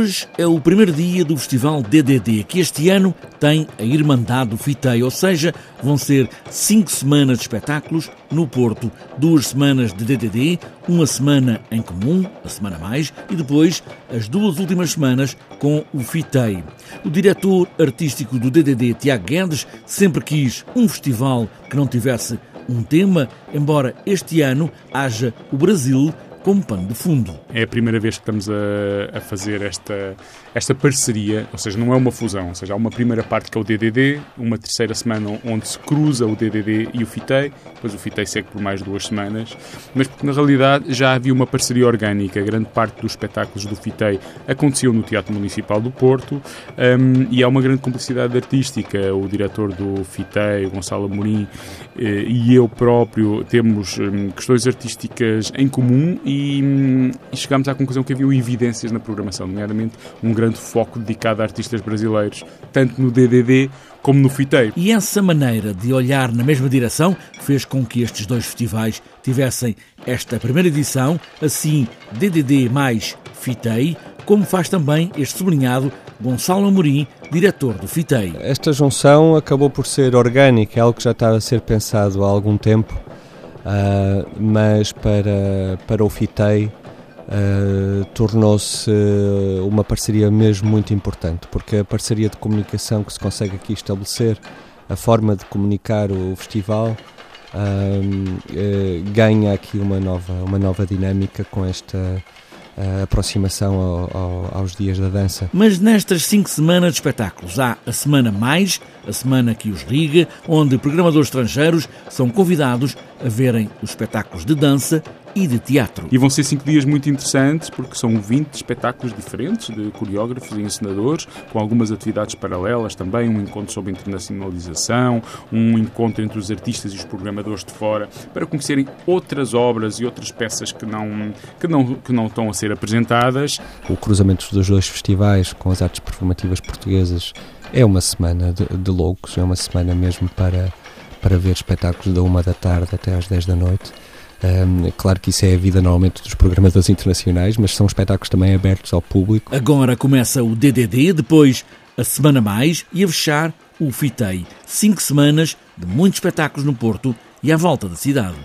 Hoje é o primeiro dia do Festival DDD, que este ano tem a Irmandade do Fitei, ou seja, vão ser cinco semanas de espetáculos no Porto, duas semanas de DDD, uma semana em comum, a semana mais, e depois as duas últimas semanas com o Fitei. O diretor artístico do DDD, Tiago Guedes, sempre quis um festival que não tivesse um tema, embora este ano haja o Brasil como pano de fundo. É a primeira vez que estamos a, a, fazer esta, esta parceria, ou seja, não é uma fusão, ou seja, há uma primeira parte que é o DDD, uma terceira semana onde se cruza o DDD e o FITEI, depois o FITEI segue por mais duas semanas, mas porque na realidade já havia uma parceria orgânica, grande parte dos espetáculos do FITEI aconteceu no Teatro Municipal do Porto um, e há uma grande complicidade artística, o diretor do FITEI, Gonçalo Amorim, eh, e eu próprio temos um, questões artísticas em comum e, e chegámos à conclusão que havia evidências na programação, nomeadamente um grande foco dedicado a artistas brasileiros, tanto no DDD como no Fiteiro. E essa maneira de olhar na mesma direção fez com que estes dois festivais tivessem esta primeira edição, assim DDD mais Fitei, como faz também este sublinhado Gonçalo Amorim, diretor do FITEI. Esta junção acabou por ser orgânica, é algo que já estava a ser pensado há algum tempo Uh, mas para, para o FITEI uh, tornou-se uma parceria mesmo muito importante, porque a parceria de comunicação que se consegue aqui estabelecer, a forma de comunicar o festival, uh, ganha aqui uma nova, uma nova dinâmica com esta a aproximação ao, ao, aos dias da dança. Mas nestas cinco semanas de espetáculos há a Semana Mais, a semana que os liga, onde programadores estrangeiros são convidados a verem os espetáculos de dança e de teatro. E vão ser cinco dias muito interessantes porque são 20 espetáculos diferentes de coreógrafos e encenadores, com algumas atividades paralelas também, um encontro sobre internacionalização, um encontro entre os artistas e os programadores de fora, para conhecerem outras obras e outras peças que não, que não, que não estão a ser apresentadas. O cruzamento dos dois festivais com as artes performativas portuguesas é uma semana de, de loucos, é uma semana mesmo para, para ver espetáculos da uma da tarde até às 10 da noite. Um, claro que isso é a vida normalmente dos programadores internacionais, mas são espetáculos também abertos ao público. Agora começa o DDD, depois a Semana Mais e a fechar o FITEI. Cinco semanas de muitos espetáculos no Porto e à volta da cidade.